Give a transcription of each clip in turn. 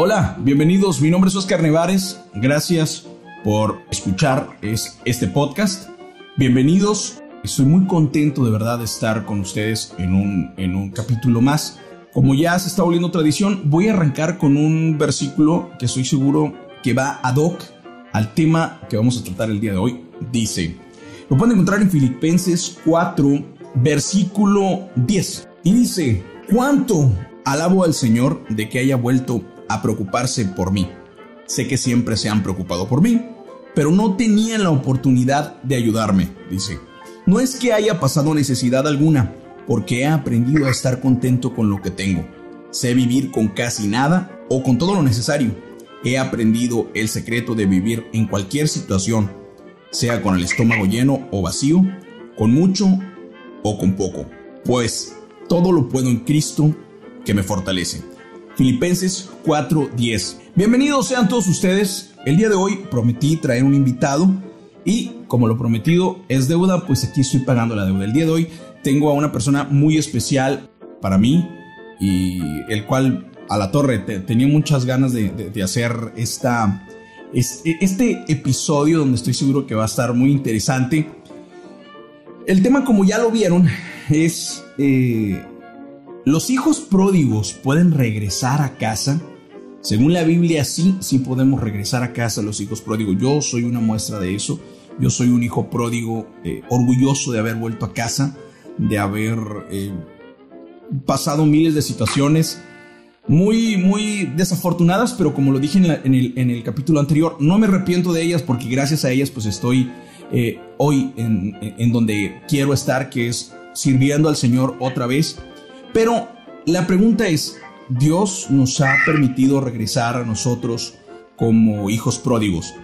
Hola, bienvenidos. Mi nombre es Oscar Nevares. Gracias por escuchar este podcast. Bienvenidos. Estoy muy contento de verdad de estar con ustedes en un, en un capítulo más. Como ya se está volviendo tradición, voy a arrancar con un versículo que estoy seguro que va ad hoc al tema que vamos a tratar el día de hoy. Dice, lo pueden encontrar en Filipenses 4, versículo 10. Y dice, ¿cuánto alabo al Señor de que haya vuelto a preocuparse por mí. Sé que siempre se han preocupado por mí, pero no tenían la oportunidad de ayudarme, dice. No es que haya pasado necesidad alguna, porque he aprendido a estar contento con lo que tengo. Sé vivir con casi nada o con todo lo necesario. He aprendido el secreto de vivir en cualquier situación, sea con el estómago lleno o vacío, con mucho o con poco. Pues todo lo puedo en Cristo que me fortalece. Filipenses 4:10. Bienvenidos sean todos ustedes. El día de hoy prometí traer un invitado y como lo prometido es deuda, pues aquí estoy pagando la deuda. El día de hoy tengo a una persona muy especial para mí y el cual a la torre tenía muchas ganas de, hacer esta, este episodio donde estoy seguro que va a estar muy interesante. El tema como ya lo vieron es... Eh, ¿Los hijos pródigos pueden regresar a casa? Según la Biblia, sí, sí podemos regresar a casa los hijos pródigos. Yo soy una muestra de eso. Yo soy un hijo pródigo eh, orgulloso de haber vuelto a casa, de haber eh, pasado miles de situaciones muy, muy desafortunadas, pero como lo dije en, el, capítulo anterior, no me arrepiento de ellas porque gracias a ellas pues estoy eh, hoy en donde quiero estar, que es sirviendo al Señor otra vez pero la pregunta es, Dios nos ha permitido regresar a nosotros como hijos pródigos.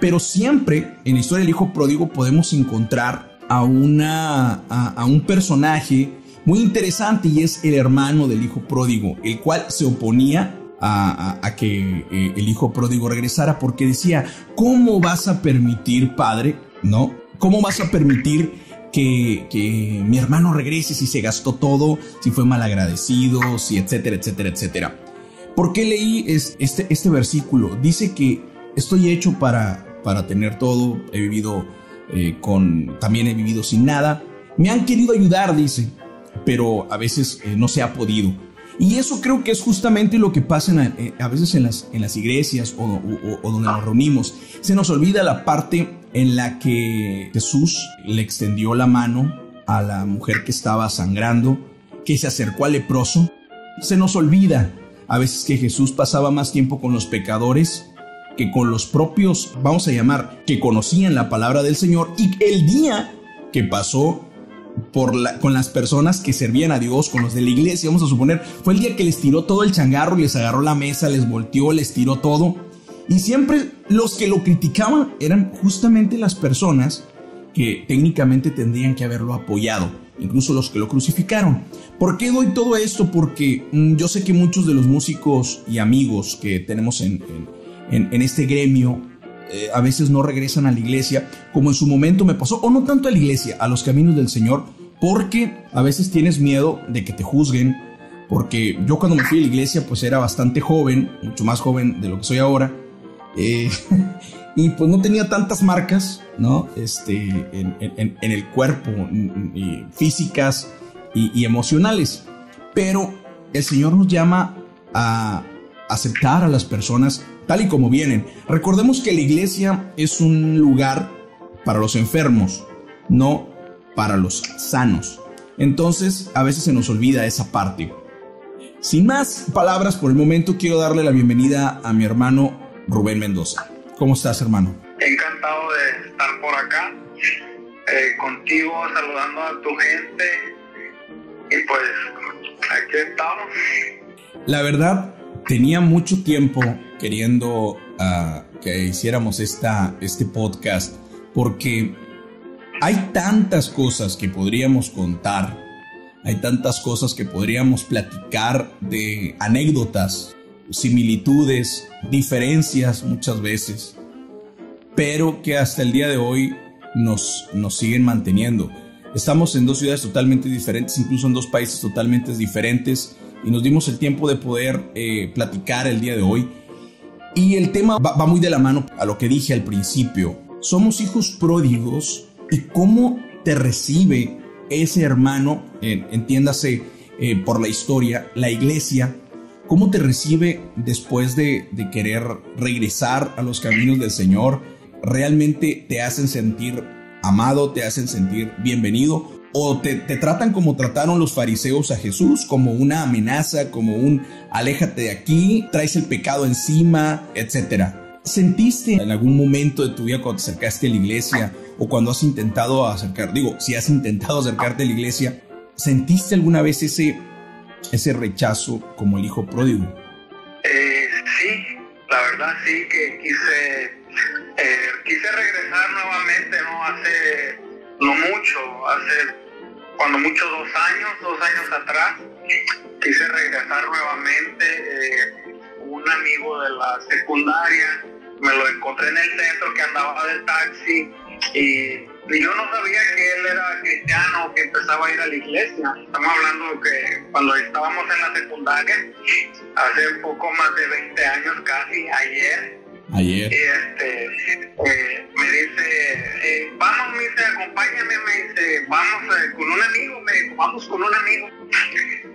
Pero siempre en la historia del hijo pródigo podemos encontrar a, una, a, un personaje muy interesante y es el hermano del hijo pródigo, el cual se oponía a, que eh, el hijo pródigo regresara porque decía, ¿cómo vas a permitir, padre? ¿No? ¿Cómo vas a permitir que, mi hermano regrese si se gastó todo, si fue mal agradecido, si etcétera, etcétera, etcétera. ¿Por qué leí este, este versículo? Dice que estoy hecho para, para tener todo, he vivido eh, con, también he vivido sin nada. Me han querido ayudar, dice, pero a veces eh, no se ha podido. Y eso creo que es justamente lo que pasa eh, a veces en las, en las iglesias o, o, donde nos reunimos. Se nos olvida la parte en la que Jesús le extendió la mano a la mujer que estaba sangrando, que se acercó al leproso. Se nos olvida a veces que Jesús pasaba más tiempo con los pecadores que con los propios, vamos a llamar, que conocían la palabra del Señor y el día que pasó con las personas que servían a Dios, con los de la iglesia, vamos a suponer, fue el día que les tiró todo el changarro, les agarró la mesa, les volteó, les tiró todo. Y siempre los que lo criticaban eran justamente las personas que técnicamente tendrían que haberlo apoyado, incluso los que lo crucificaron. ¿Por qué doy todo esto? Porque mm, yo sé que muchos de los músicos y amigos que tenemos en, en este gremio eh, a veces no regresan a la iglesia, como en su momento me pasó, o no tanto a la iglesia, a los caminos del Señor, porque a veces tienes miedo de que te juzguen, porque yo cuando me fui a la iglesia pues era bastante joven, mucho más joven de lo que soy ahora, eh, y pues no tenía tantas marcas, ¿no? Este, en, el cuerpo, físicas y emocionales, pero el Señor nos llama a aceptar a las personas tal y como vienen. Recordemos que la iglesia es un lugar para los enfermos, no para los sanos. Entonces, a veces se nos olvida esa parte. Sin más palabras por el momento, quiero darle la bienvenida a mi hermano Rubén Mendoza. ¿Cómo estás, hermano? Encantado de estar por acá, eh, contigo, saludando a tu gente. Y pues, aquí estamos. La verdad, tenía mucho tiempo queriendo ah, que hiciéramos esta, este podcast porque hay tantas cosas que podríamos contar, hay tantas cosas que podríamos platicar de anécdotas, similitudes, diferencias muchas veces, pero que hasta el día de hoy nos, nos siguen manteniendo. Estamos en dos ciudades totalmente diferentes, incluso en dos países totalmente diferentes, y nos dimos el tiempo de poder eh, platicar el día de hoy. Y el tema va, muy de la mano a lo que dije al principio. Somos hijos pródigos y cómo te recibe ese hermano, entiéndase eh, por la historia, la iglesia, cómo te recibe después de, de querer regresar a los caminos del Señor. Realmente te hacen sentir amado, te hacen sentir bienvenido o te, tratan como trataron los fariseos a Jesús, como una amenaza, como un aléjate de aquí, traes el pecado encima, etc. ¿Sentiste en algún momento de tu vida cuando te acercaste a la iglesia o cuando has intentado acercar, digo, si has intentado acercarte a la iglesia, ¿sentiste alguna vez ese, ese rechazo como el hijo pródigo? Eh, sí, la verdad sí que quise, hace cuando mucho dos años, dos años atrás, quise regresar nuevamente. Eh, un amigo de la secundaria me lo encontré en el centro que andaba del taxi y, yo no sabía que él era cristiano, que empezaba a ir a la iglesia. Estamos hablando que cuando estábamos en la secundaria, hace poco más de 20 años casi, ayer, Ayer. Y este, eh, me dice, eh, vamos, me dice, acompáñame, me dice, vamos eh, con un amigo, me dijo, vamos con un amigo.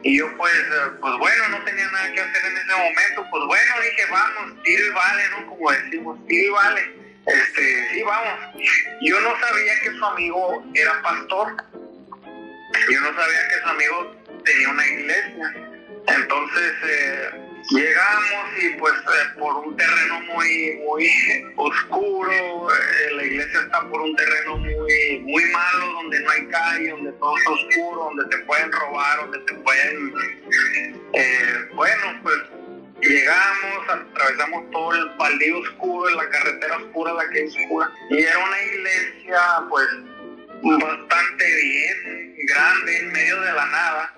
Y yo pues, pues bueno, no tenía nada que hacer en ese momento, pues bueno, dije, vamos, y vale, ¿no? Como decimos, y vale. Este, sí, vamos. Yo no sabía que su amigo era pastor. Yo no sabía que su amigo tenía una iglesia. Entonces, eh, Llegamos y pues eh, por un terreno muy muy oscuro, eh, la iglesia está por un terreno muy muy malo, donde no hay calle, donde todo es oscuro, donde te pueden robar, donde te pueden... Eh, bueno, pues llegamos, atravesamos todo el baldío oscuro, la carretera oscura, la que es oscura, y era una iglesia pues bastante bien, grande, en medio de la nada.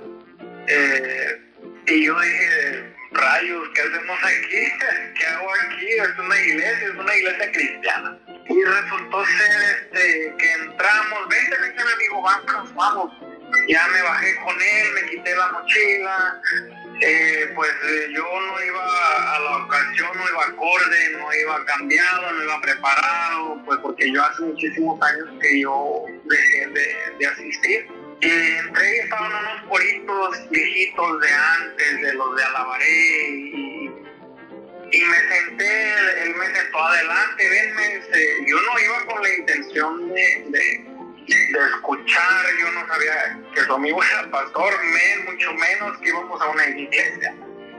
y yo dije, rayos, ¿qué hacemos aquí? ¿Qué hago aquí? Es una iglesia, es una iglesia cristiana. Y resultó ser este, que entramos, vente, vente, mi amigo, vamos, vamos. Ya me bajé con él, me quité la mochila, eh, pues eh, yo no iba a la ocasión, no iba acorde, no iba cambiado, no iba preparado, pues porque yo hace muchísimos años que yo dejé de asistir entré y estaban unos coritos viejitos de antes, de los de Alabaré, y, y me senté, él me sentó adelante, venme, yo no iba con la intención de, de, escuchar, yo no sabía que su amigo era pastor, mucho menos que íbamos a una iglesia.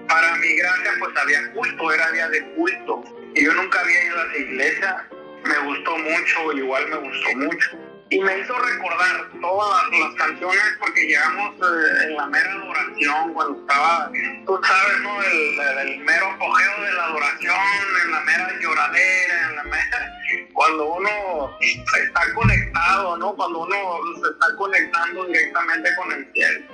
Para mi gracia, pues había culto, era día de culto, y yo nunca había ido a la iglesia, me gustó mucho, igual me gustó mucho y me hizo recordar todas las, canciones porque llegamos eh, en la mera adoración cuando estaba, tú sabes, ¿no? El, mero apogeo de la adoración, en la mera lloradera, en la mera, cuando uno está conectado, ¿no? Cuando uno se está conectando directamente con el cielo.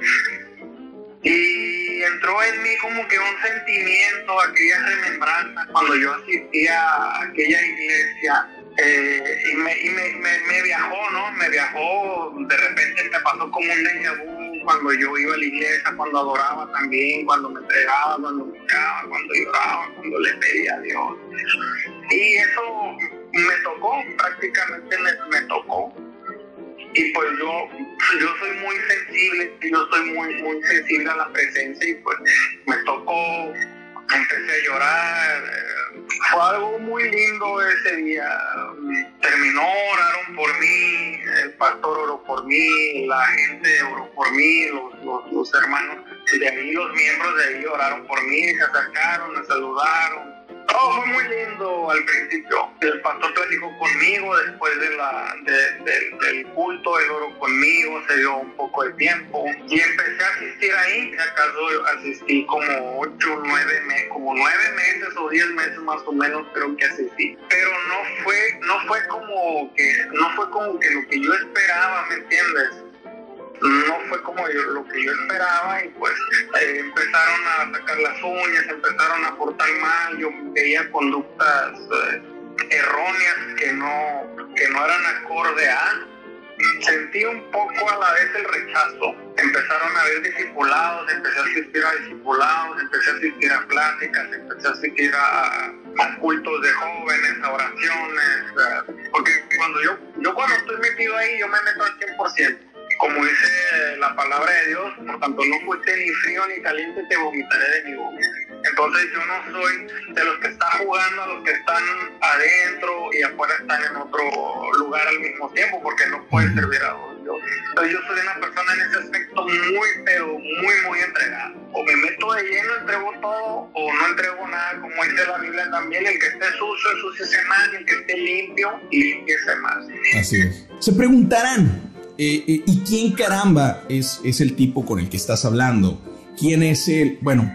Y entró en mí como que un sentimiento, aquella remembranza cuando yo asistía a aquella iglesia eh, y, me, y me, me, viajó, ¿no? Me viajó, de repente me pasó como un déjà vu cuando yo iba a la iglesia, cuando adoraba también, cuando me entregaba, cuando buscaba, cuando lloraba, cuando le pedía a Dios. Y eso me tocó, prácticamente me, me tocó. Y pues yo, yo soy muy sensible, yo soy muy, muy sensible a la presencia y pues me tocó empecé a llorar. Fue algo muy lindo ese día. Terminó, oraron por mí, el pastor oró por mí, la gente oró por mí, los, los hermanos de ahí, los miembros de ahí oraron por mí, se acercaron, me saludaron todo fue muy lindo al principio. El pastor platicó conmigo después de la, del culto, él oró conmigo, se dio un poco de tiempo y empecé a asistir ahí. Acaso asistí como ocho, nueve meses, como nueve meses o diez meses más o menos creo que asistí. Pero no fue, no fue como que, no fue como que lo que yo esperaba, ¿me entiendes? No fue como yo, lo que yo esperaba y pues eh, empezaron a sacar las uñas, empezaron a portar mal, yo veía conductas eh, erróneas que no, que no eran acorde a. Sentí un poco a la vez el rechazo, empezaron a haber discipulados, empecé a asistir a discipulados, empecé a asistir a pláticas, empecé a asistir a, cultos de jóvenes, a oraciones, porque cuando yo, yo cuando estoy metido ahí, yo me meto al 100%. Como dice la palabra de Dios, por tanto no fuiste ni frío ni caliente, te vomitaré de mi boca. Entonces yo no soy de los que están jugando a los que están adentro y afuera están en otro lugar al mismo tiempo, porque no pueden servir a Dios. Entonces yo soy una persona en ese aspecto muy, pero muy, muy entregada. O me meto de lleno, entrego todo, o no entrego nada, como dice la Biblia también. El que esté sucio, ensuciese más, el que esté limpio, limpiese más. Así es. Se preguntarán, eh, eh, ¿y quién caramba es, es el tipo con el que estás hablando? ¿Quién es él? Bueno,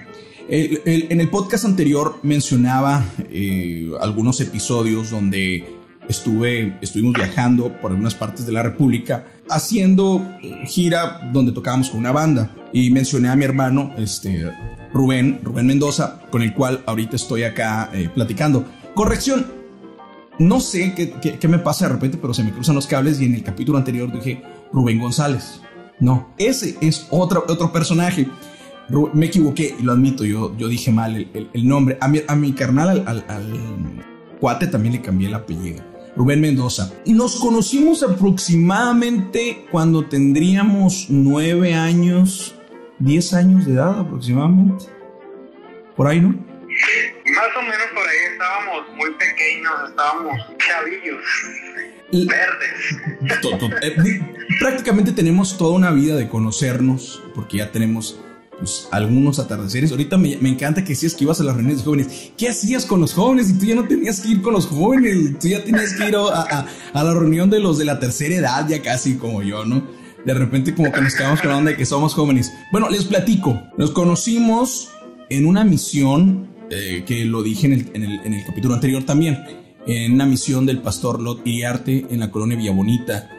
en el podcast anterior mencionaba eh, algunos episodios donde estuve, estuvimos viajando por algunas partes de la República haciendo gira donde tocábamos con una banda y mencioné a mi hermano, este, Rubén, Rubén Mendoza, con el cual ahorita estoy acá platicando. Corrección, no sé qué, qué, me pasa de repente, pero se me cruzan los cables y en el capítulo anterior dije Rubén González. No, ese es otro, otro personaje me equivoqué, y lo admito, yo, yo dije mal el, nombre. A mi, a mi carnal, al, cuate, también le cambié el apellido. Rubén Mendoza. Nos conocimos aproximadamente cuando tendríamos nueve años, diez años de edad aproximadamente. Por ahí, ¿no? Más o menos por ahí estábamos muy pequeños, estábamos chavillos, verdes. Eh, prácticamente tenemos toda una vida de conocernos, porque ya tenemos pues, algunos atardeceres. Ahorita me, encanta que decías que ibas a las reuniones de jóvenes. ¿Qué hacías con los jóvenes? Y tú ya no tenías que ir con los jóvenes, tú ya tenías que ir a, la reunión de los de la tercera edad, ya casi como yo, ¿no? De repente como que nos quedamos con la onda de que somos jóvenes. Bueno, les platico. Nos conocimos en una misión, eh, que lo dije en el, en, el, en el capítulo anterior también, en una misión del pastor Lot Iriarte en la colonia Villabonita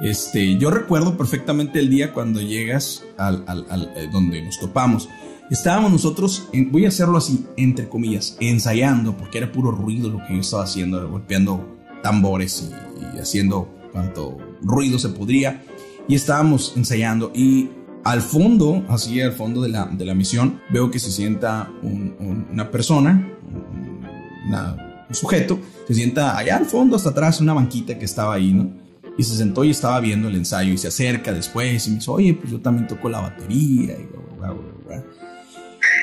este, yo recuerdo perfectamente el día cuando llegas al, al, eh, donde nos topamos. Estábamos nosotros, voy a hacerlo así, entre comillas, ensayando, porque era puro ruido lo que yo estaba haciendo, golpeando tambores y, haciendo cuanto ruido se podría. Y estábamos ensayando y al fondo, así al fondo de la, de la misión, veo que se sienta una persona, un sujeto, se sienta allá al fondo, hasta atrás, una banquita que estaba ahí, ¿no? Y se sentó y estaba viendo el ensayo y se acerca después y me dice, oye, pues yo también toco la batería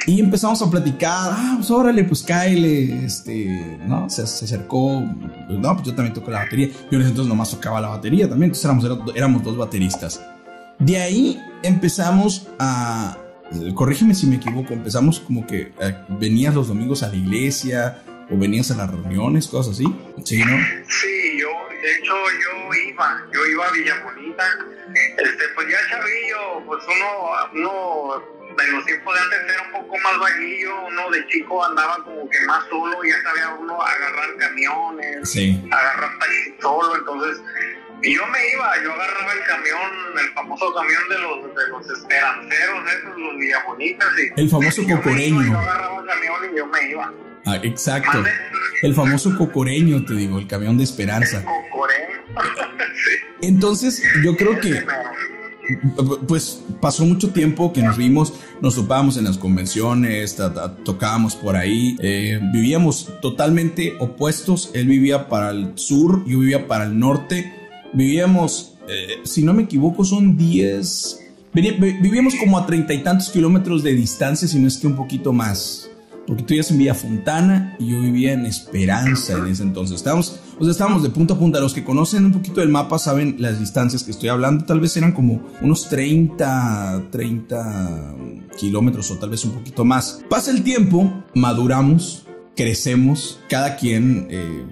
y empezamos a platicar, ah, pues órale, pues cáele, este, ¿no? Se, acercó, pues no, pues yo también toco la batería. Yo en ese entonces nomás tocaba la batería también, entonces éramos, éramos dos bateristas. De ahí empezamos a, corrígeme si me equivoco, empezamos como que eh, venías los domingos a la iglesia o venías a las reuniones, cosas así, ¿sí, no? Sí, yo, de hecho, yo iba, yo iba a Villa Bonita, este, pues ya chavillo, pues uno, uno en los tiempos de antes era un poco más vaguillo, uno de chico andaba como que más solo, ya sabía uno agarrar camiones, sí. agarrar taxi solo, entonces y yo me iba, yo agarraba el camión, el famoso camión de los, de los esperanceros, esos, los Villabonitas. Y, el famoso cocoreño. Yo, agarraba el camión y yo me iba. Ah, exacto. El famoso cocoreño, te digo, el camión de esperanza. Entonces, yo creo que pues pasó mucho tiempo que nos vimos, nos topábamos en las convenciones, tocábamos por ahí, eh, vivíamos totalmente opuestos, él vivía para el sur, yo vivía para el norte, vivíamos, eh, si no me equivoco, son 10, vivíamos como a treinta y tantos kilómetros de distancia, si no es que un poquito más porque tú vivías en Villa Fontana y yo vivía en Esperanza en ese entonces. Estábamos, o sea, estábamos de punta a punta. Los que conocen un poquito del mapa saben las distancias que estoy hablando. Tal vez eran como unos 30, 30 kilómetros o tal vez un poquito más. Pasa el tiempo, maduramos, crecemos, cada quien eh,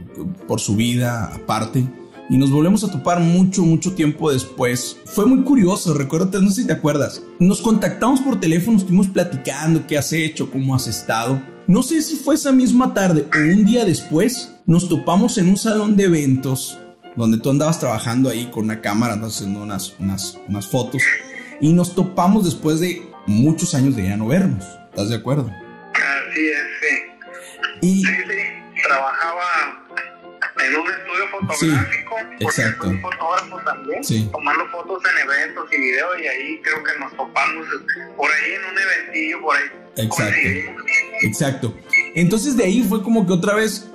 por su vida aparte y nos volvemos a topar mucho, mucho tiempo después. Fue muy curioso, recuerdo, no sé si te acuerdas. Nos contactamos por teléfono, estuvimos platicando qué has hecho, cómo has estado. No sé si fue esa misma tarde o un día después, nos topamos en un salón de eventos donde tú andabas trabajando ahí con una cámara, andabas haciendo unas, unas, unas fotos y nos topamos después de muchos años de ya no vernos. ¿Estás de acuerdo? Así es, sí. Y sí, sí. Trabajaba en un estudio fotográfico, sí, exacto. fotógrafo también. tomando fotos en eventos y videos y ahí creo que nos topamos por ahí en un eventillo, por ahí. Exacto. Exacto. Entonces de ahí fue como que otra vez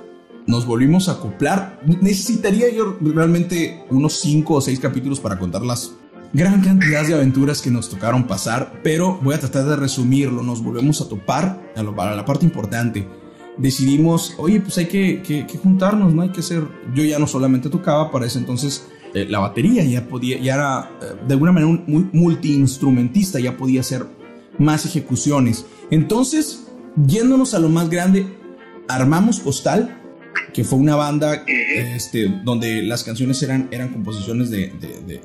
nos volvimos a acoplar. Necesitaría yo realmente unos 5 o 6 capítulos para contar las gran cantidad de aventuras que nos tocaron pasar, pero voy a tratar de resumirlo. Nos volvemos a topar a, la parte importante. Decidimos, oye, pues hay que, juntarnos, ¿no? Hay que hacer. Yo ya no solamente tocaba para ese entonces eh, la batería, ya podía, ya era eh, de alguna manera un muy multiinstrumentista, ya podía hacer más ejecuciones. Entonces, yéndonos a lo más grande, armamos Postal, que fue una banda este, donde las canciones eran, eran composiciones de,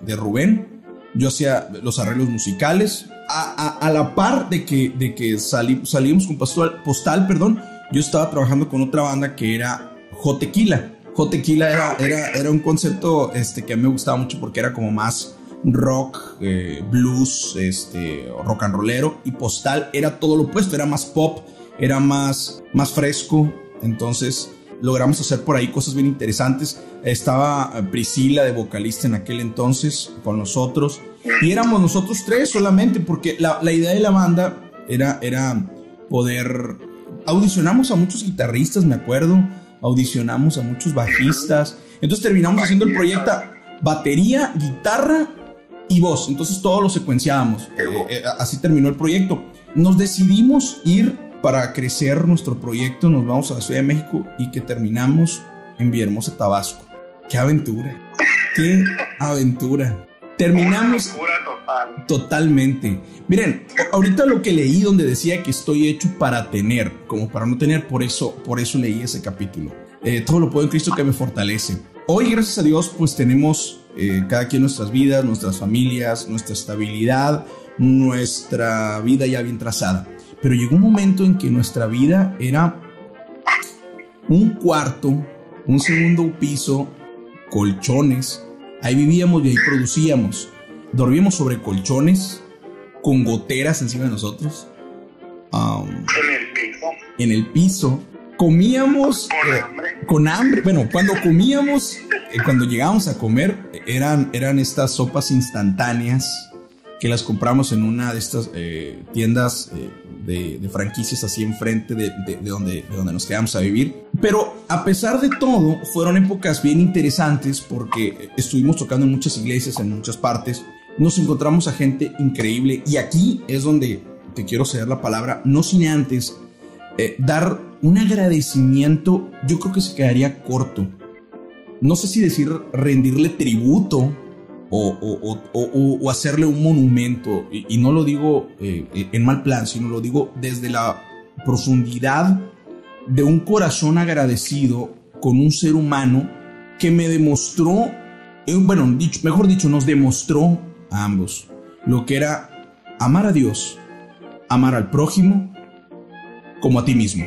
de, Rubén. Yo hacía los arreglos musicales. A, a, la par de que, de que salimos con postal, postal, perdón, yo estaba trabajando con otra banda que era Jotequila. Jotequila era, era, era un concepto este, que a mí me gustaba mucho porque era como más rock, eh, blues, este, rock and rollero. Y Postal era todo lo opuesto, era más pop, era más, más fresco. Entonces logramos hacer por ahí cosas bien interesantes. Estaba eh, Priscila de vocalista en aquel entonces con nosotros. Y éramos nosotros tres solamente, porque la, la idea de la banda era, era poder... Audicionamos a muchos guitarristas, me acuerdo. Audicionamos a muchos bajistas. Entonces terminamos haciendo el proyecto batería, guitarra y voz. Entonces todo lo secuenciábamos. Eh, eh, así terminó el proyecto. Nos decidimos ir para crecer nuestro proyecto nos vamos a la Ciudad de México y que terminamos en Villahermosa, Tabasco. ¡Qué aventura! ¡Qué aventura! Terminamos total. totalmente. Miren, ahorita lo que leí donde decía que estoy hecho para tener, como para no tener, por eso, por eso leí ese capítulo. Eh, todo lo puedo en Cristo que me fortalece. Hoy, gracias a Dios, pues tenemos eh, cada quien nuestras vidas, nuestras familias, nuestra estabilidad, nuestra vida ya bien trazada. Pero llegó un momento en que nuestra vida era un cuarto, un segundo piso, colchones. Ahí vivíamos y ahí producíamos. Dormíamos sobre colchones, con goteras encima de nosotros. Um, en el piso. En el piso. Comíamos con, eh, hambre. con hambre. Bueno, cuando comíamos, eh, cuando llegábamos a comer, eran, eran estas sopas instantáneas que las compramos en una de estas eh, tiendas de, franquicias así enfrente de, de, donde, de donde nos quedamos a vivir. Pero a pesar de todo, fueron épocas bien interesantes porque estuvimos tocando en muchas iglesias, en muchas partes. Nos encontramos a gente increíble y aquí es donde te quiero ceder la palabra, no sin antes eh, dar un agradecimiento, yo creo que se quedaría corto. No sé si decir rendirle tributo o, hacerle un monumento. Y, no lo digo eh, en mal plan, sino lo digo desde la profundidad de un corazón agradecido con un ser humano que me demostró, eh, bueno, mejor dicho, nos demostró a ambos lo que era amar a Dios, amar al prójimo como a ti mismo.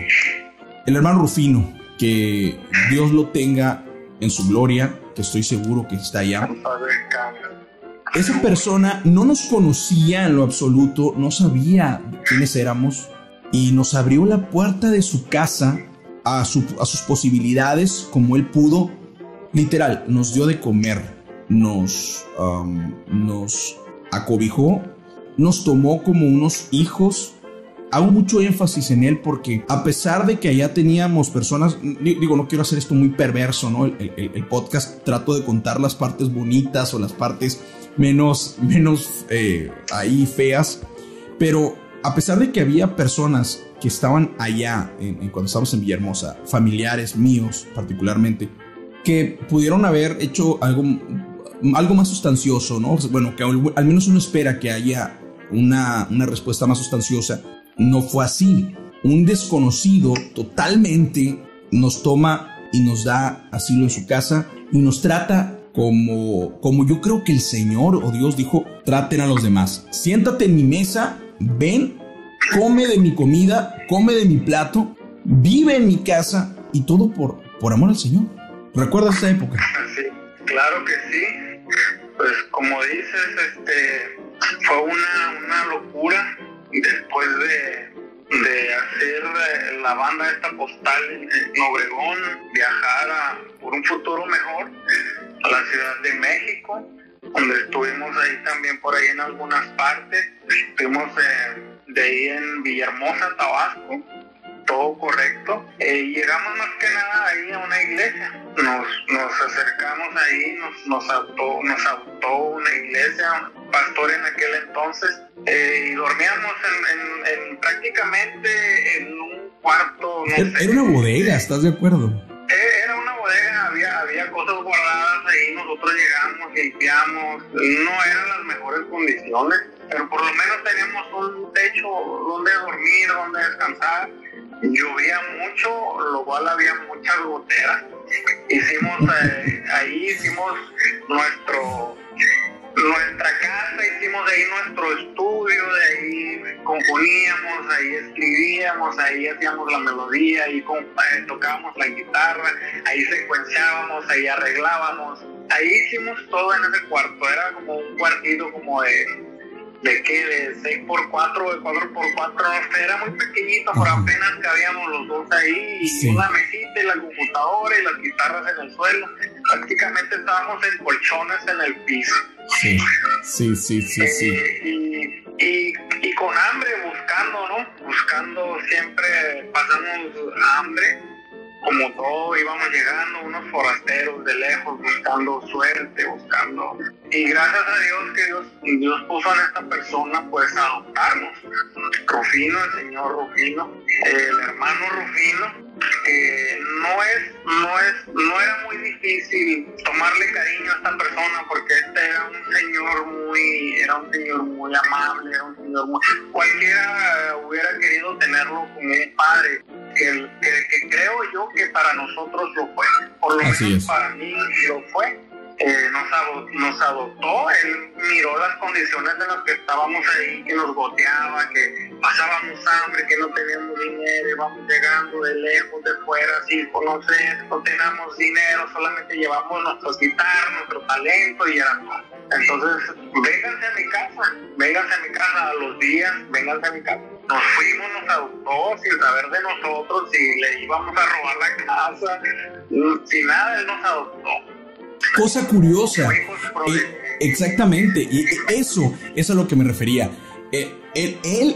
El hermano Rufino, que Dios lo tenga en su gloria, que estoy seguro que está allá. Esa persona no nos conocía en lo absoluto, no sabía quiénes éramos y nos abrió la puerta de su casa a, sus posibilidades como él pudo. Literal, nos dio de comer, nos, nos acobijó, nos tomó como unos hijos hago mucho énfasis en él porque a pesar de que allá teníamos personas, digo, no quiero hacer esto muy perverso, ¿no? El, podcast trato de contar las partes bonitas o las partes menos, menos eh, ahí feas, pero a pesar de que había personas que estaban allá en, cuando estábamos en Villahermosa, familiares míos particularmente, que pudieron haber hecho algo, algo más sustancioso, ¿no? Bueno, que al, menos uno espera que haya una, una respuesta más sustanciosa no fue así. Un desconocido totalmente nos toma y nos da asilo en su casa y nos trata como, como yo creo que el Señor o Dios dijo, traten a los demás. Siéntate en mi mesa, ven, come de mi comida, come de mi plato, vive en mi casa y todo por, por amor al Señor. ¿Recuerdas esa época? Sí, claro que sí. Pues como dices, este, fue una, una locura después de, de hacer eh, la banda esta postal en Obregón, viajar a, por un futuro mejor a la Ciudad de México, donde estuvimos ahí también por ahí en algunas partes. Estuvimos eh, de ahí en Villahermosa, Tabasco, todo correcto. Eh, llegamos más que nada ahí a una iglesia. Nos, nos acercamos ahí, nos, nos, adoptó, nos adoptó una iglesia, un pastor en aquel entonces, eh, y dormíamos en, en, prácticamente en un cuarto. No era, sé, era una bodega, ¿estás de acuerdo? Era una bodega, había, había cosas guardadas ahí, nosotros llegamos, limpiamos, no eran las mejores condiciones, pero por lo menos teníamos un techo donde dormir, donde descansar. Llovía mucho, lo cual había muchas goteras. Hicimos, eh, ahí hicimos nuestro nuestra casa, hicimos ahí nuestro estudio, de ahí componíamos, ahí escribíamos, ahí hacíamos la melodía, ahí eh, tocábamos la guitarra, ahí secuenciábamos, ahí arreglábamos, ahí hicimos todo en ese cuarto, era como un cuartito como de de qué, de 6 por 4 de 4 por 4 era muy pequeñito, pero apenas cabíamos los dos ahí, y una mesita y la computadora y las guitarras en el suelo. Prácticamente estábamos en colchones en el piso. Sí, sí, sí, sí. sí. Eh, y, y, con hambre, buscando, ¿no? Buscando siempre, pasamos hambre como todo íbamos llegando, unos forasteros de lejos buscando suerte, buscando. Y gracias a Dios que Dios, Dios puso en esta persona pues a adoptarnos. Rufino, el señor Rufino, el hermano Rufino, que no es, no es, no era muy difícil tomarle cariño a esta persona porque este era un señor muy, era un señor muy amable, era un señor muy, cualquiera hubiera querido tenerlo como un padre, que, que, creo yo que para nosotros lo fue, por lo menos para mí lo fue eh, nos, nos adoptó, él miró las condiciones en las que estábamos ahí, que nos goteaba, que pasábamos hambre, que no teníamos dinero, íbamos llegando de lejos, de fuera, sin conocer, no teníamos dinero, solamente llevamos nuestros guitarras, nuestro talento y era. Entonces, vénganse a mi casa, vénganse a mi casa a los días, vénganse a mi casa. Nos fuimos, nos adoptó sin saber de nosotros si le íbamos a robar la casa, sin nada, él nos adoptó Cosa curiosa. Eh, exactamente. Y eso, eso es a lo que me refería. Eh, él, él,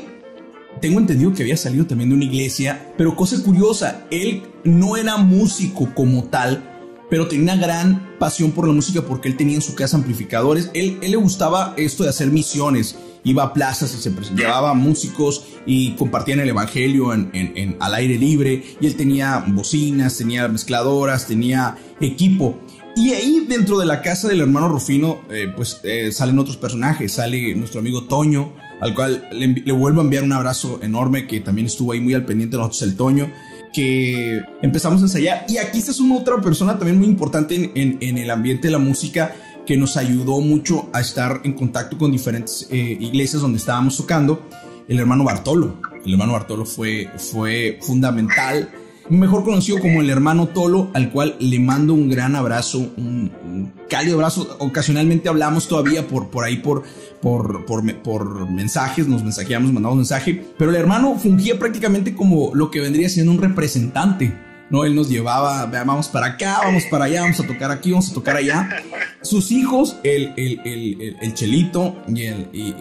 tengo entendido que había salido también de una iglesia, pero cosa curiosa, él no era músico como tal, pero tenía una gran pasión por la música porque él tenía en su casa amplificadores. Él, él le gustaba esto de hacer misiones. Iba a plazas y se llevaba músicos y compartían el evangelio al aire libre. Y él tenía bocinas, tenía mezcladoras, tenía equipo. Y ahí dentro de la casa del hermano Rufino, eh, pues eh, salen otros personajes. Sale nuestro amigo Toño, al cual le, vuelvo a enviar un abrazo enorme, que también estuvo ahí muy al pendiente de nosotros, el Toño, que empezamos a ensayar. Y aquí está es una otra persona también muy importante en, el ambiente de la música, que nos ayudó mucho a estar en contacto con diferentes eh, iglesias donde estábamos tocando, el hermano Bartolo. El hermano Bartolo fue, fue fundamental mejor conocido como el hermano Tolo, al cual le mando un gran abrazo, un, cálido abrazo. Ocasionalmente hablamos todavía por, por ahí, por, por, por, mensajes, nos mensajeamos, mandamos mensaje, pero el hermano fungía prácticamente como lo que vendría siendo un representante. ¿No? Él nos llevaba, vamos para acá, vamos para allá, vamos a tocar aquí, vamos a tocar allá. Sus hijos, el, el, el, el Chelito y el, y,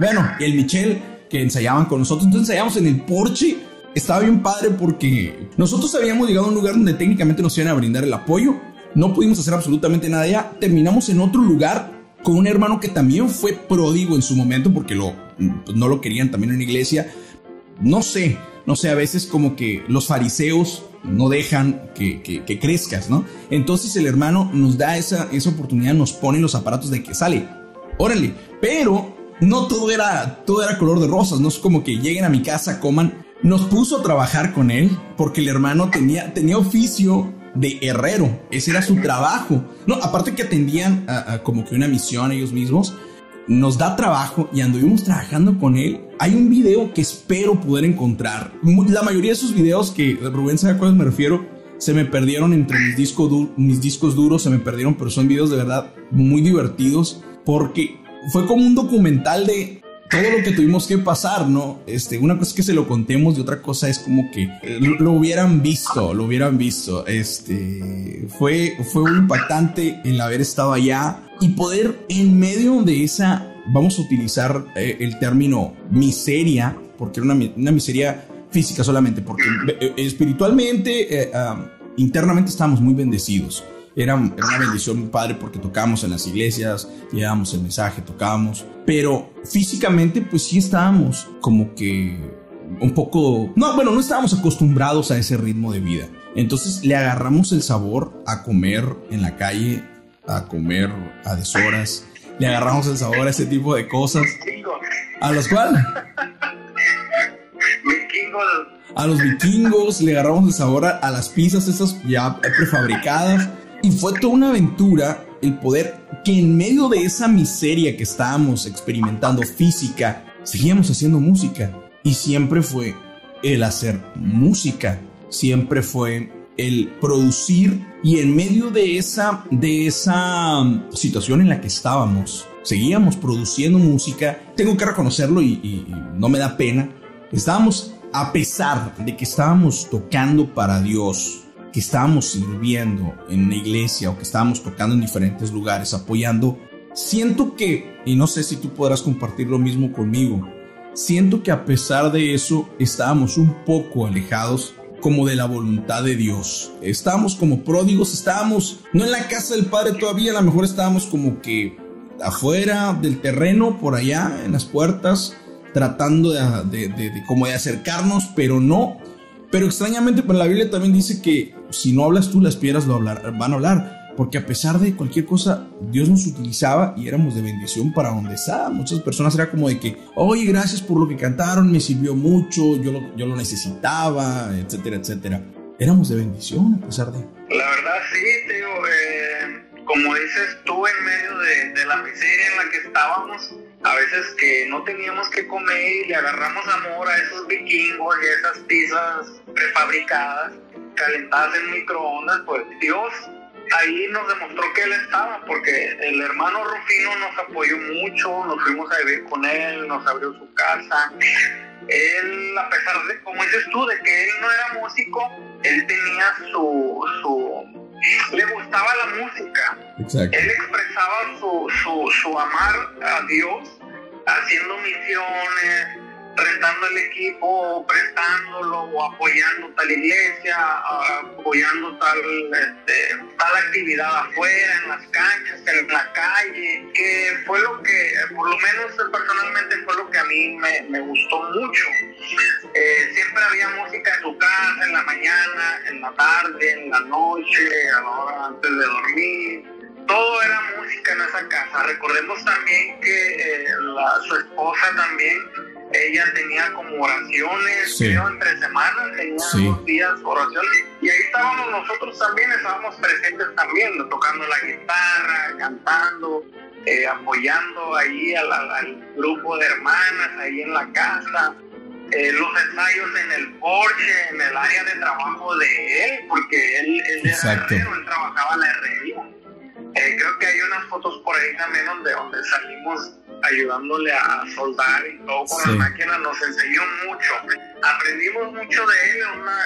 bueno, el Michel, que ensayaban con nosotros. Entonces ensayamos en el porche estaba bien padre porque nosotros habíamos llegado a un lugar donde técnicamente nos iban a brindar el apoyo. No pudimos hacer absolutamente nada ya. Terminamos en otro lugar con un hermano que también fue pródigo en su momento porque lo, pues, no lo querían también en la iglesia. No sé, no sé, a veces como que los fariseos no dejan que, que, crezcas, ¿no? Entonces el hermano nos da esa, esa oportunidad, nos pone los aparatos de que sale. Órale, pero no todo era, todo era color de rosas, no es como que lleguen a mi casa, coman nos puso a trabajar con él porque el hermano tenía, tenía oficio de herrero. Ese era su trabajo. No, aparte que atendían como que una misión ellos mismos. Nos da trabajo y anduvimos trabajando con él. Hay un video que espero poder encontrar. La mayoría de esos videos que Rubén sabe a cuáles me refiero se me perdieron entre mis, mis discos duros, se me perdieron, pero son videos de verdad muy divertidos porque fue como un documental de todo lo que tuvimos que pasar, ¿no? Este, una cosa es que se lo contemos y otra cosa es como que lo, lo hubieran visto, lo hubieran visto. Este, fue, fue muy impactante el haber estado allá y poder en medio de esa, vamos a utilizar eh, el término miseria, porque era una, una miseria física solamente, porque eh, espiritualmente, eh, um, internamente estábamos muy bendecidos. Era, era, una bendición muy padre porque tocábamos en las iglesias, llevábamos el mensaje, tocábamos, pero físicamente pues sí estábamos como que un poco, no, bueno, no estábamos acostumbrados a ese ritmo de vida. Entonces le agarramos el sabor a comer en la calle, a comer a deshoras, le agarramos el sabor a ese tipo de cosas. ¿A los cuales? A los vikingos, le agarramos el sabor a, a las pizzas esas ya prefabricadas. Y fue toda una aventura el poder que en medio de esa miseria que estábamos experimentando física, seguíamos haciendo música. Y siempre fue el hacer música, siempre fue el producir y en medio de esa, de esa situación en la que estábamos, seguíamos produciendo música. Tengo que reconocerlo y, y, y no me da pena. Estábamos, a pesar de que estábamos tocando para Dios, que estábamos sirviendo en una iglesia o que estábamos tocando en diferentes lugares, apoyando, siento que, y no sé si tú podrás compartir lo mismo conmigo, siento que a pesar de eso estábamos un poco alejados como de la voluntad de Dios. Estábamos como pródigos, estábamos no en la casa del Padre todavía, a lo mejor estábamos como que afuera del terreno, por allá, en las puertas, tratando de, de, de, de como de acercarnos, pero no. Pero extrañamente, pues la Biblia también dice que si no hablas tú, las piedras lo hablar, van a hablar. Porque a pesar de cualquier cosa, Dios nos utilizaba y éramos de bendición para donde estaba. Muchas personas era como de que, oye, gracias por lo que cantaron, me sirvió mucho, yo lo, yo lo necesitaba, etcétera, etcétera. Éramos de bendición a pesar de... La verdad sí, digo, eh, como dices tú, en medio de, de, la miseria en la que estábamos, a veces que no teníamos que comer y le agarramos amor a esos vikingos y esas pizzas prefabricadas, calentadas en microondas, pues Dios ahí nos demostró que él estaba, porque el hermano Rufino nos apoyó mucho, nos fuimos a vivir con él, nos abrió su casa. Él, a pesar de, como dices tú, de que él no era músico, él tenía su, su le gustaba la música. Exacto. Él expresaba su, su, su amar a Dios haciendo misiones, rentando el equipo, prestándolo o apoyando tal iglesia, apoyando tal, este, tal actividad afuera, en las canchas, en la calle, que fue lo que, por lo menos personalmente fue lo que a mí me, me gustó mucho. Eh, siempre había música en tu casa, en la mañana, en la tarde, en la noche, a la hora antes de dormir todo era música en esa casa. Recordemos también que eh, la, su esposa también ella tenía como oraciones, Sí. creo, entre semanas, tenía Sí. dos días oraciones. Y ahí estábamos nosotros también, estábamos presentes también, tocando la guitarra, cantando, eh, apoyando ahí al, grupo de hermanas ahí en la casa. Eh, los ensayos en el porche, en el área de trabajo de él, porque él, él era herrero, él trabajaba en la herrería. Eh, creo que hay unas fotos por ahí también donde, donde salimos ayudándole a soldar y todo con Sí. la máquina, nos enseñó mucho. Aprendimos mucho de él. una-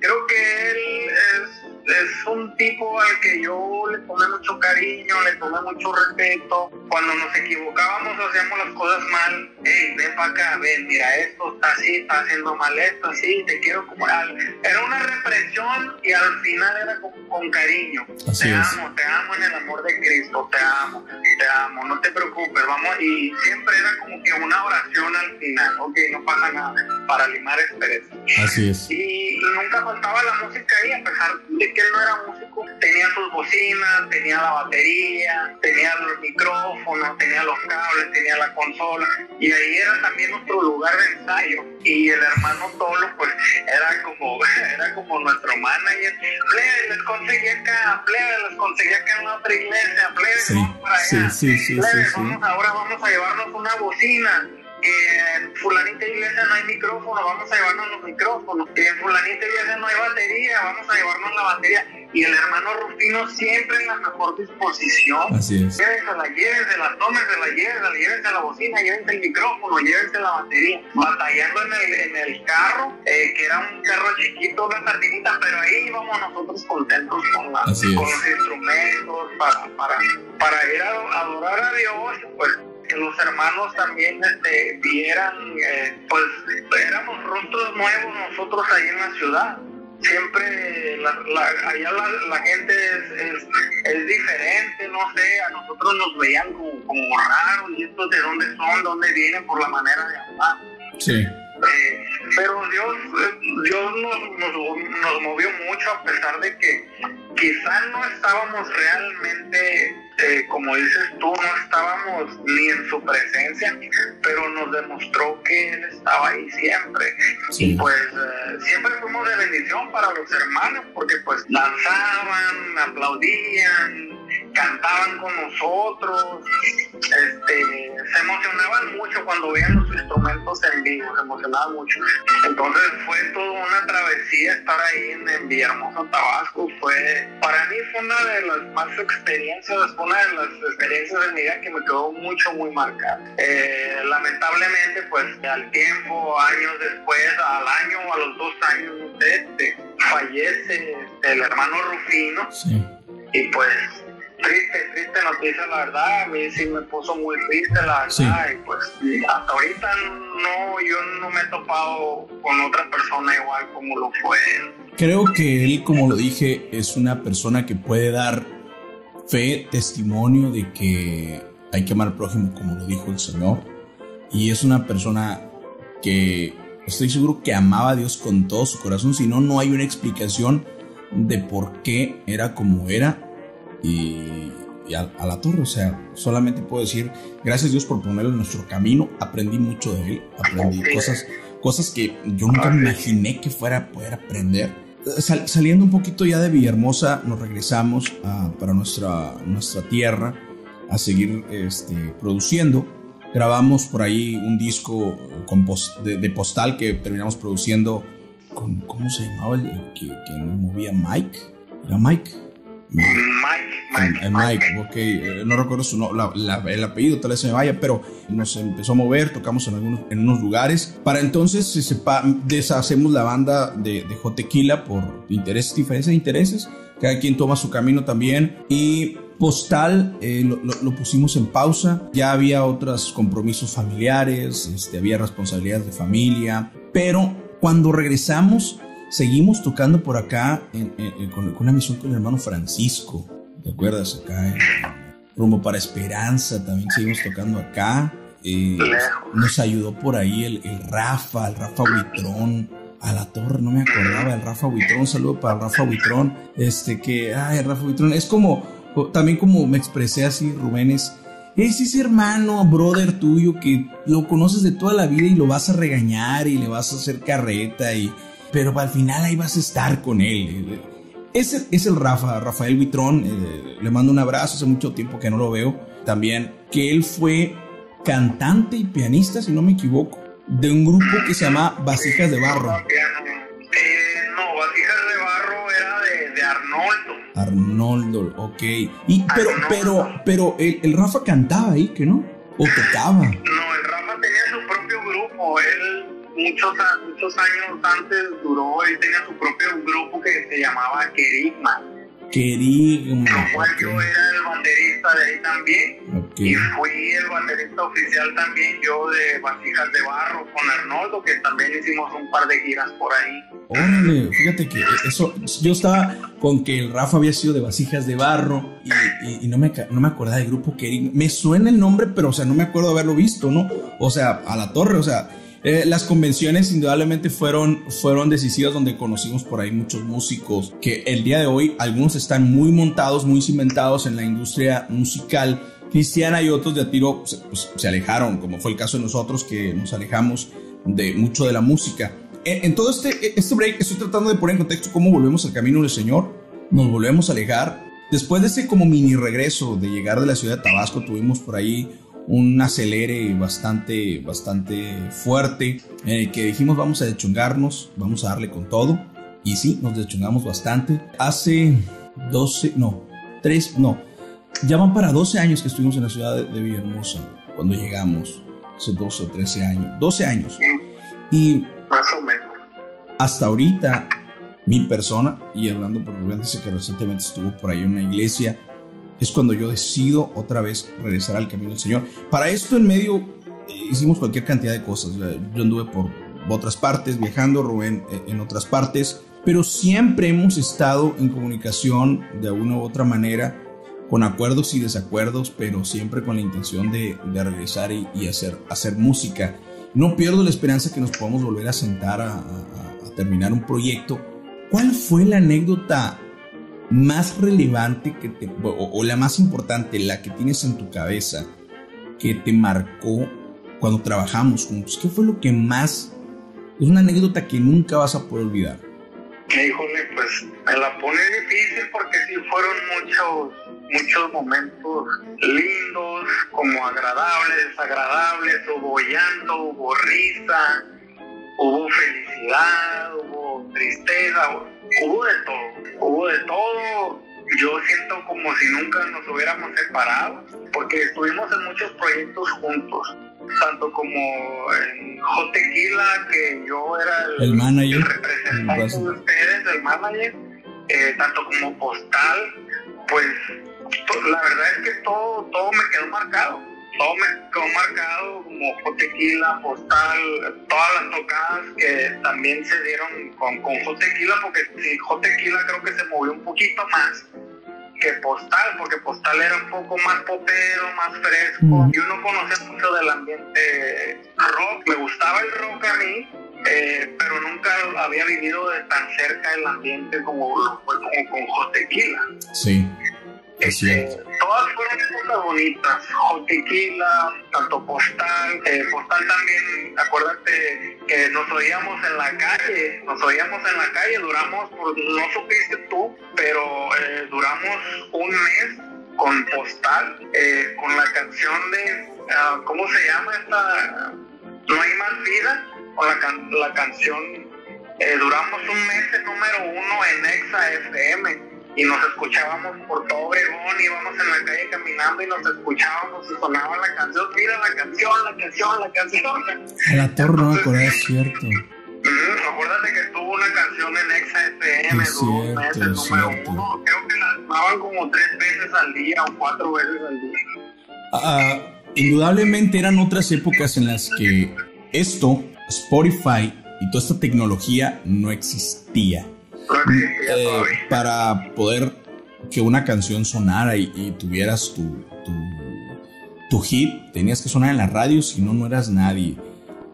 creo que él es, es un tipo al que yo le tomé mucho cariño, le tomé mucho respeto. Cuando nos equivocábamos hacíamos las cosas mal, hey, ven para acá, ven, mira, esto está así, está haciendo mal esto, así, te quiero como... Era una represión y al final era con, con cariño. Así te es. amo, te amo en el amor de Cristo, te amo, te amo, no te preocupes, vamos. Y siempre era como que una oración al final, ok, no pasa nada, para limar experiencia. Así es. Y, y nunca faltaba la música ahí, a pesar de que él no era músico, tenía sus bocinas, tenía la batería, tenía los micrófonos, tenía los cables, tenía la consola, y ahí era también nuestro lugar de ensayo. Y el hermano Tolo, pues, era como, era como nuestro manager. Plebe, les conseguí acá, plebe, les conseguí acá en la otra iglesia, plebe, Sí, vamos para allá. sí, sí, sí, Plebe, vamos, ahora vamos a llevarnos una bocina que en fulanita iglesia no hay micrófono, vamos a llevarnos los micrófonos, en fulanita iglesia no hay batería, vamos a llevarnos la batería. y el hermano Rufino siempre en la mejor disposición. Así es. Llévensela, llévensela, tómensela, llévensela, llévense la bocina, llévense el micrófono, llévense la batería. Batallando en el, en el carro, eh, que era un carro chiquito, una sardinita, pero ahí íbamos nosotros contentos con, la, con los instrumentos para, para, para ir a adorar a Dios, pues que los hermanos también este, vieran, eh, pues éramos rostros nuevos nosotros ahí en la ciudad siempre la, la, allá la, la gente es, es, diferente, no sé, a nosotros nos veían como, como raros y estos de dónde son, dónde vienen por la manera de hablar. Sí. Eh, pero Dios, eh, Dios nos, nos, nos, movió mucho a pesar de que quizás no estábamos realmente, eh, como dices tú, no estábamos ni en su presencia, pero nos demostró que Él estaba ahí siempre. Y pues eh, siempre fuimos de bendición para los hermanos, porque pues danzaban, aplaudían, cantaban con nosotros, este, se emocionaban mucho cuando veían los instrumentos en vivo, se emocionaban mucho. Entonces fue toda una travesía estar ahí en, en Villahermosa, Tabasco. Fue, para mí fue una de las más experiencias, una de las experiencias de mi vida que me quedó mucho, muy marcada. Eh, lamentablemente, pues al tiempo, años después, al año o a los dos años, no sé, este, fallece el hermano Rufino. Sí. Y pues triste, triste noticia, la verdad. A mí sí me puso muy triste, la verdad. Sí. Y pues hasta ahorita no, yo no me he topado con otra persona igual como lo fue. Creo que él, como lo dije, es una persona que puede dar fe, testimonio de que hay que amar al prójimo, como lo dijo el Señor. Y es una persona que estoy seguro que amaba a Dios con todo su corazón. Si no, no hay una explicación de por qué era como era y, y a, a, la torre. O sea, solamente puedo decir, gracias Dios por ponerlo en nuestro camino. Aprendí mucho de él, aprendí cosas, cosas que yo nunca me imaginé que fuera a poder aprender. Sal, saliendo un poquito ya de Villahermosa, nos regresamos a, para nuestra, nuestra tierra a seguir este, produciendo. Grabamos por ahí un disco con post, de, de, postal que terminamos produciendo con, ¿cómo se llamaba el que, que movía Mike? ¿Era Mike? Mike, Mike, eh, Mike, ok, eh, no recuerdo su no, la, la, el apellido, tal vez se me vaya, pero nos empezó a mover, tocamos en, algunos, en unos lugares. Para entonces se sepa, deshacemos la banda de, de Jotequila por intereses, diferencias de intereses. Cada quien toma su camino también. Y Postal eh, lo, lo, lo, pusimos en pausa. Ya había otros compromisos familiares, este, había responsabilidades de familia. Pero cuando regresamos, seguimos tocando por acá en, en, en, con, una misión con el hermano Francisco. ¿Te acuerdas? Acá en Rumbo para Esperanza también seguimos tocando acá. Eh, nos ayudó por ahí el, el, Rafa, el Rafa Buitrón. A la torre, no me acordaba, el Rafa Buitrón. Un saludo para el Rafa Buitrón. Este que, ay, el Rafa Buitrón. Es como, también como me expresé así, Rubén, es, es ese hermano, brother tuyo que lo conoces de toda la vida y lo vas a regañar y le vas a hacer carreta y pero al final ahí vas a estar con él. Ese es el Rafa, Rafael Buitrón, eh, le mando un abrazo, hace mucho tiempo que no lo veo. También que él fue cantante y pianista, si no me equivoco, de un grupo que se llama Vasijas de Barro. Eh, no, Vasijas de Barro era de, de Arnoldo. Arnoldo, ok. Y, pero, Arnoldo. pero, pero el, el, Rafa cantaba ahí, ¿que no? ¿O tocaba? No, el Rafa tenía su propio grupo, él muchos, muchos años antes duró, él tenía su propio grupo que se llamaba Kerigma. Kerigma. Lo cual okay. yo era el banderista de ahí también. Okay. Y fui el banderista oficial también yo de Vasijas de Barro con Arnoldo, que también hicimos un par de giras por ahí. Órale, fíjate que eso, yo estaba con que el Rafa había sido de Vasijas de Barro y, y, y no, me, no me acordaba del grupo Kerigma. Me suena el nombre, pero o sea, no me acuerdo de haberlo visto, ¿no? O sea, a la torre, o sea eh, las convenciones indudablemente fueron, fueron decisivas donde conocimos por ahí muchos músicos que el día de hoy algunos están muy montados, muy cimentados en la industria musical cristiana y otros de a tiro pues, pues, se alejaron, como fue el caso de nosotros que nos alejamos de mucho de la música. En, todo este, este break estoy tratando de poner en contexto cómo volvemos al camino del Señor, nos volvemos a alejar. Después de ese como mini regreso de llegar de la ciudad de Tabasco, tuvimos por ahí un acelere bastante, bastante fuerte, en el que dijimos vamos a deschungarnos, vamos a darle con todo. Y sí, nos deschungamos bastante. Hace 12, no, 3, no. Ya van para 12 años que estuvimos en la ciudad de, Villahermosa cuando llegamos, hace 12 o 13 años, 12 años. Y Más o menos. hasta ahorita, mi persona, y hablando por Rubén, dice que recientemente estuvo por ahí en una iglesia, es cuando yo decido otra vez regresar al camino del Señor. Para esto en medio eh, hicimos cualquier cantidad de cosas. Yo anduve por otras partes, viajando, Rubén eh, en otras partes, pero siempre hemos estado en comunicación de una u otra manera, con acuerdos y desacuerdos, pero siempre con la intención de, de regresar y, y, hacer, hacer música. No pierdo la esperanza que nos podamos volver a sentar a, a, a terminar un proyecto. ¿Cuál fue la anécdota más relevante que te, o, o, la más importante, la que tienes en tu cabeza, que te marcó cuando trabajamos juntos? ¿Qué fue lo que más... Es una anécdota que nunca vas a poder olvidar. Híjole, pues me la pone difícil porque sí fueron muchos, muchos momentos lindos, como agradables, desagradables, hubo llanto, hubo risa, hubo felicidad, hubo tristeza, hubo de todo, hubo de todo. Yo siento como si nunca nos hubiéramos separado, porque estuvimos en muchos proyectos juntos, tanto como en Hot Tequila, que yo era el, el manager, el representante el de ustedes, el manager, eh, tanto como Postal, pues la verdad es que todo, todo me quedó marcado todo me quedó marcado como Tequila, Postal, todas las tocadas que también se dieron con, con Tequila, porque sí, Tequila creo que se movió un poquito más que Postal, porque Postal era un poco más popero, más fresco. Yo no conocía mucho del ambiente rock, me gustaba el rock a mí, eh, pero nunca había vivido de tan cerca el ambiente como, como con Hot Tequila. Sí. Este, todas fueron cosas bonitas, Tequila, tanto Postal, eh, Postal también, acuérdate que nos oíamos en la calle, nos oíamos en la calle, duramos, no supiste tú, pero eh, duramos un mes con Postal, eh, con la canción de, uh, ¿cómo se llama esta? No hay más vida, con la, can la canción, duramos un mes en número uno en Exa FM y nos escuchábamos por todo Obregón, íbamos en la calle caminando y nos escuchábamos y sonaba la canción, mira la canción, la canción, la canción. A la torre no me es cierto. Mm, acuérdate que tuvo una canción en Exa FM, es cierto, meses, es número uno, creo que la tomaban como tres veces al día o cuatro veces al día. Uh, indudablemente eran otras épocas en las que esto, Spotify y toda esta tecnología no existía. Eh, para poder que una canción sonara y, y tuvieras tu, tu, tu, hit, tenías que sonar en la radio, si no, no eras nadie.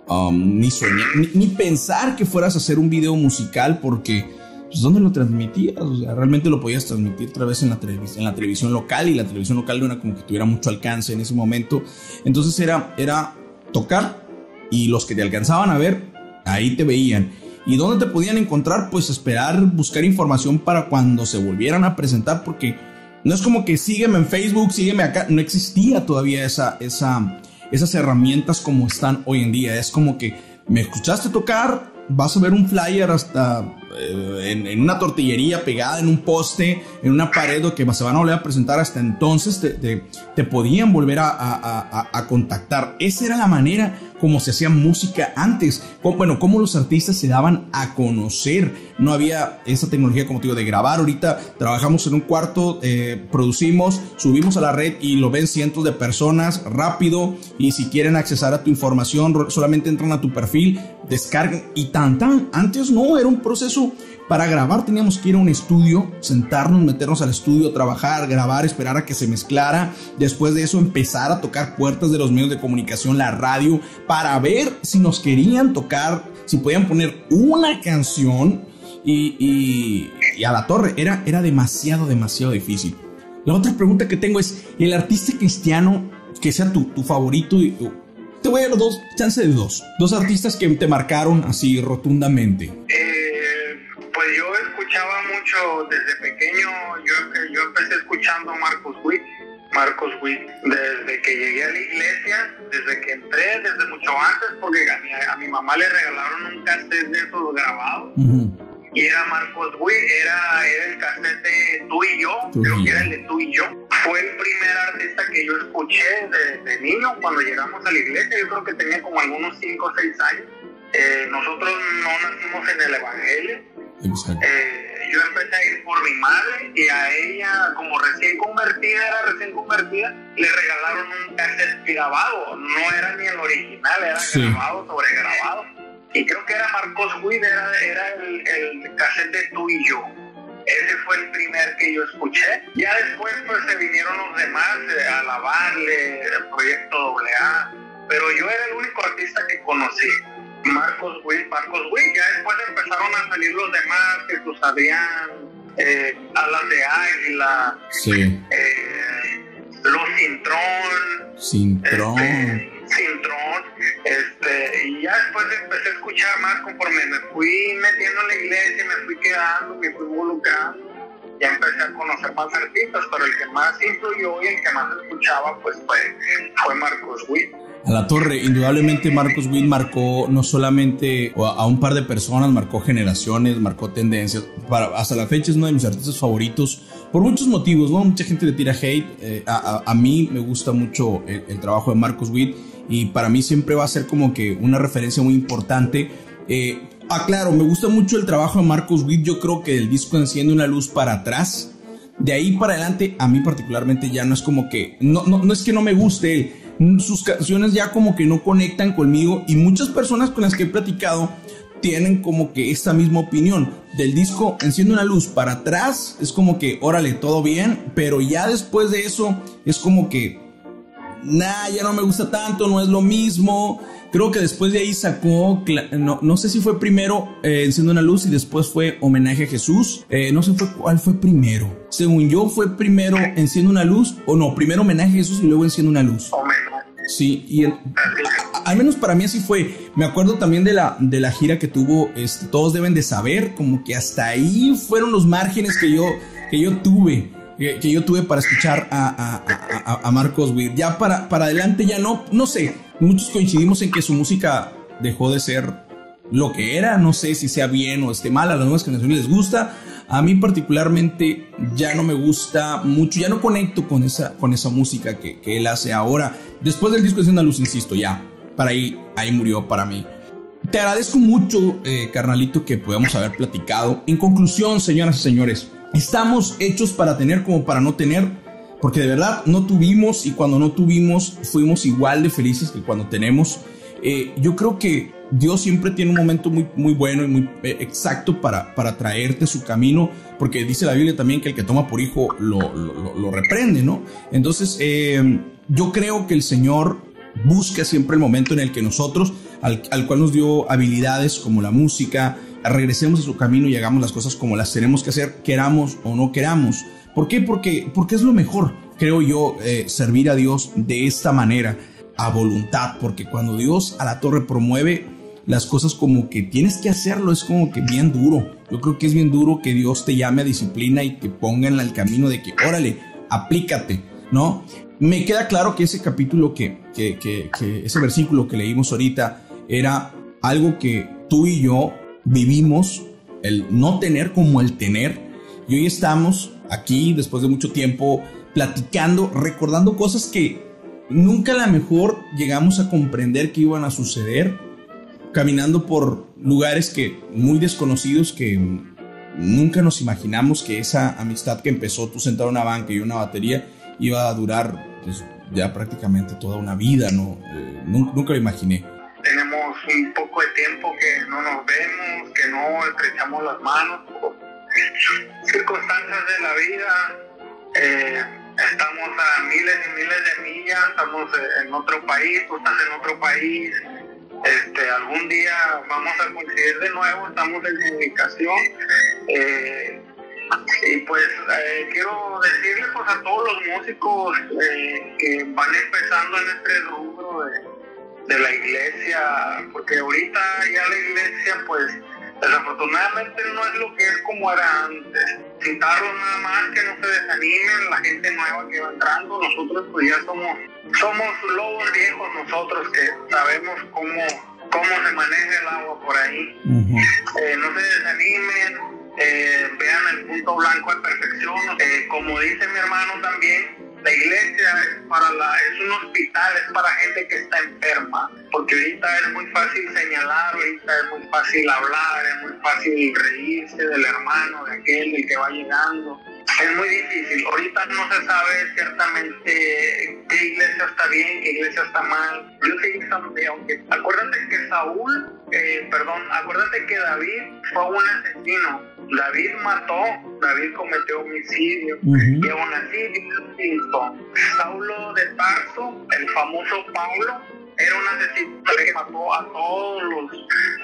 Um, ni, soñar, ni, ni, pensar que fueras a hacer un video musical porque, pues, ¿dónde lo transmitías? O sea, realmente lo podías transmitir otra vez en la, en la televisión local y la televisión local no era como que tuviera mucho alcance en ese momento. Entonces era, era tocar y los que te alcanzaban a ver, ahí te veían. ¿Y dónde te podían encontrar? Pues esperar, buscar información para cuando se volvieran a presentar, porque no es como que sígueme en Facebook, sígueme acá. No existía todavía esa, esa, esas herramientas como están hoy en día. Es como que me escuchaste tocar, vas a ver un flyer hasta en, en, una tortillería pegada en un poste, en una pared o que se van a volver a presentar hasta entonces, te, te, podían volver a, a, a, contactar. Esa era la manera como se hacía música antes. Bueno, cómo los artistas se daban a conocer. No había esa tecnología, como te digo, de grabar. Ahorita trabajamos en un cuarto, eh, producimos, subimos a la red y lo ven cientos de personas rápido. Y si quieren accesar a tu información, solamente entran a tu perfil, descargan y tan tan. Antes no, era un proceso para grabar teníamos que ir a un estudio, sentarnos, meternos al estudio, trabajar, grabar, esperar a que se mezclara. Después de eso empezar a tocar puertas de los medios de comunicación, la radio, para ver si nos querían tocar, si podían poner una canción y, a la torre. Era, era demasiado, demasiado difícil. La otra pregunta que tengo es, ¿el artista cristiano que sea tu, tu favorito? Te voy a dar dos, chance de dos. Dos artistas que te marcaron así rotundamente. Eh pues yo escuchaba mucho desde pequeño, yo, yo empecé escuchando Marcos Witt, Marcos Witt, desde que llegué a la iglesia, desde que entré, desde mucho antes, porque a mi, a mi mamá le regalaron un cassette de esos grabados. Uh -huh. y era Marcos Witt, era, era el cassette de Tú y Yo, creo que era el de Tú y Yo. Fue el primer artista que yo escuché de, niño cuando llegamos a la iglesia, yo creo que tenía como algunos 5 o 6 años. Eh, nosotros no nacimos en el Evangelio. Eh, yo empecé a ir por mi madre y a ella, como recién convertida, era recién convertida, le regalaron un cassette grabado. No era ni el original, era grabado sobre grabado y creo que era Marcos Witt, era, era el, el cassette de Tú y Yo. Ese fue el primer que yo escuché. Ya después pues se vinieron los demás eh, a alabarle, el proyecto AA, pero yo era el único artista que conocí. Marcos Witt, Marcos Witt, ya después empezaron a salir los demás, Jesús Adrián, eh, Alas de Águila, sí. eh, Los Cintrón, Cintrón. Este, Cintrón, este, y ya después empecé a escuchar más conforme me fui metiendo en la iglesia, me fui quedando, me fui involucrando, ya empecé a conocer más artistas, pero el que más influyó y el que más escuchaba pues fue, fue Marcos Witt. A la torre, indudablemente Marcos Witt marcó no solamente a un par de personas, marcó generaciones, marcó tendencias. Para, hasta la fecha es uno de mis artistas favoritos por muchos motivos, ¿no? Mucha gente le tira hate. Eh, a, a, mí me gusta mucho el, el trabajo de Marcos Witt y para mí siempre va a ser como que una referencia muy importante. Eh, ah, claro, me gusta mucho el trabajo de Marcos Witt, yo creo que el disco enciende una luz para atrás. De ahí para adelante, a mí particularmente ya no es como que, no, no, no es que no me guste sus canciones ya como que no conectan conmigo y muchas personas con las que he platicado tienen como que esta misma opinión del disco Enciende una luz para atrás, es como que, órale, todo bien, pero ya después de eso es como que nah, ya no me gusta tanto, no es lo mismo. Creo que después de ahí sacó, no, no sé si fue primero eh, Enciendo una luz y después fue Homenaje a Jesús. Eh, no sé fue, cuál fue primero. Según yo fue primero Enciendo una luz o no, primero Homenaje a Jesús y luego Enciendo una luz. Sí, y al menos para mí así fue. Me acuerdo también de la, de la gira que tuvo, este, todos deben de saber, como que hasta ahí fueron los márgenes que yo, que yo tuve que, yo tuve para escuchar a, a, a, Marcos Witt. Ya para, para adelante ya no, no sé, muchos coincidimos en que su música dejó de ser lo que era, no sé si sea bien o esté mal, a las nuevas generaciones les gusta, a mí particularmente ya no me gusta mucho, ya no conecto con esa, con esa música que, que él hace ahora. Después del disco de una luz, insisto, ya, para ahí, ahí murió para mí. Te agradezco mucho, eh, carnalito, que podamos haber platicado. En conclusión, señoras y señores, Estamos hechos para tener como para no tener, porque de verdad no tuvimos y cuando no tuvimos fuimos igual de felices que cuando tenemos. Eh, yo creo que Dios siempre tiene un momento muy, muy bueno y muy eh, exacto para, para traerte su camino, porque dice la Biblia también que el que toma por hijo lo, lo, reprende, ¿no? Entonces, eh, yo creo que el Señor busca siempre el momento en el que nosotros, al, al cual nos dio habilidades como la música, regresemos a su camino y hagamos las cosas como las tenemos que hacer, queramos o no queramos. ¿Por qué? Porque, porque es lo mejor, creo yo, eh, servir a Dios de esta manera, a voluntad, porque cuando Dios a la torre promueve las cosas como que tienes que hacerlo, es como que bien duro. Yo creo que es bien duro que Dios te llame a disciplina y que ponga en el camino de que, órale, aplícate, ¿no? Me queda claro que ese capítulo que, que, que, que ese versículo que leímos ahorita era algo que tú y yo vivimos el no tener como el tener. Y hoy estamos aquí, después de mucho tiempo, platicando, recordando cosas que nunca a lo mejor llegamos a comprender que iban a suceder, caminando por lugares que muy desconocidos que nunca nos imaginamos que esa amistad que empezó tú sentado en una banca y una batería iba a durar pues, ya prácticamente toda una vida, ¿no? Eh, nunca lo imaginé tenemos un poco de tiempo que no nos vemos, que no estrechamos las manos circunstancias de la vida. Eh, estamos a miles y miles de millas, estamos en otro país, tú estás en otro país. Este, algún día vamos a coincidir de nuevo, estamos en comunicación. Eh, y pues eh, quiero decirle pues, a todos los músicos que van empezando en este rubro de de la iglesia, porque ahorita ya la iglesia pues desafortunadamente no es lo que es como era antes. Citarlos nada más que no se desanimen, la gente nueva que va entrando, nosotros pues ya somos, somos lobos viejos nosotros que sabemos cómo cómo se maneja el agua por ahí. Eh, no se desanimen, eh, vean el punto blanco de perfección. Eh, como dice mi hermano también, la iglesia es para la, es un hospital, es para gente que está enferma, porque ahorita es muy fácil señalar, ahorita es muy fácil hablar, es muy fácil reírse del hermano, de aquel, del que va llegando es muy difícil. Ahorita no se sabe ciertamente qué iglesia está bien, qué iglesia está mal. Yo sé que aunque acuérdate que Saúl, eh, perdón, acuérdate que David fue un asesino. David mató, David cometió homicidio y aún así Dios Saulo de Tarso, el famoso Pablo, era un asesino que mató a todos los,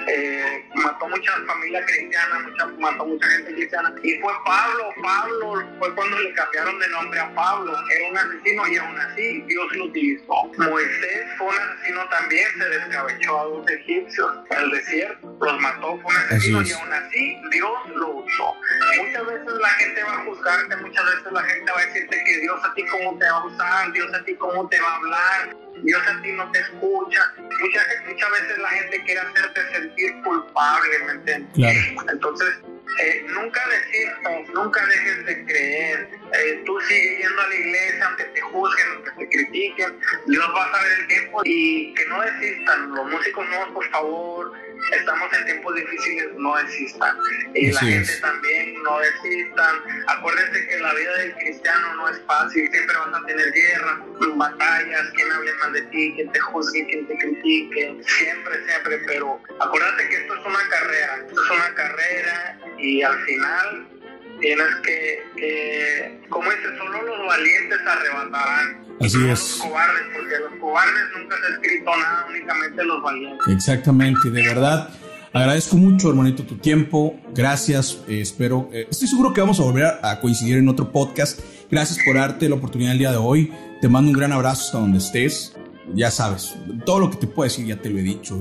eh, mató mucha familia cristiana, mucha, mató mucha gente cristiana. Y fue Pablo, Pablo fue cuando le cambiaron de nombre a Pablo, era un asesino y aún así Dios lo utilizó. Moisés fue un asesino también, se descabechó a dos egipcios en el desierto, los mató, fue un asesino y aún así Dios lo usó. Muchas veces la gente va a juzgarte, muchas veces la gente va a decirte que Dios a ti cómo te va a usar, Dios a ti cómo te va a hablar Dios a ti no te escucha. Muchas, muchas veces la gente quiere hacerte sentir culpable, ¿me entiendes? Claro. Entonces, eh, nunca desistas, nunca dejes de creer. Eh, tú sigue yendo a la iglesia, aunque te juzguen, aunque te critiquen. Dios va a saber el tiempo y que no desistan. Los músicos nuevos, por favor, estamos en tiempos difíciles, no existan. Y la gente también no desistan. Acuérdense que la vida del cristiano no es fácil, siempre vas a tener guerras, batallas, quien hable mal de ti, quien te juzgue, quien te critique, siempre, siempre, pero acuérdate que esto es una carrera, esto es una carrera y al final tienes que, que como dice, solo los valientes arrebatarán. Así no es. Los cobardes, porque los cobardes nunca se ha escrito nada, únicamente los valientes. Exactamente, de verdad. Agradezco mucho, hermanito, tu tiempo. Gracias. Eh, espero, eh, estoy seguro que vamos a volver a, coincidir en otro podcast. Gracias por darte la oportunidad el día de hoy. Te mando un gran abrazo hasta donde estés. Ya sabes, todo lo que te puedo decir ya te lo he dicho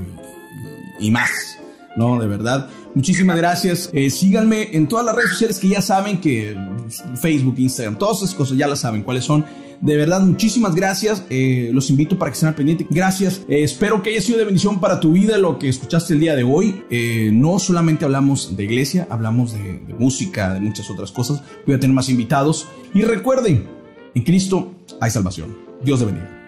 y, y más. No, de verdad. Muchísimas gracias. Eh, síganme en todas las redes sociales que ya saben que Facebook, Instagram, todas esas cosas ya las saben cuáles son. De verdad, muchísimas gracias. Eh, los invito para que estén al pendiente. Gracias. Eh, espero que haya sido de bendición para tu vida lo que escuchaste el día de hoy. Eh, no solamente hablamos de iglesia, hablamos de, música, de muchas otras cosas. Voy a tener más invitados. Y recuerden, en Cristo hay salvación. Dios te bendiga.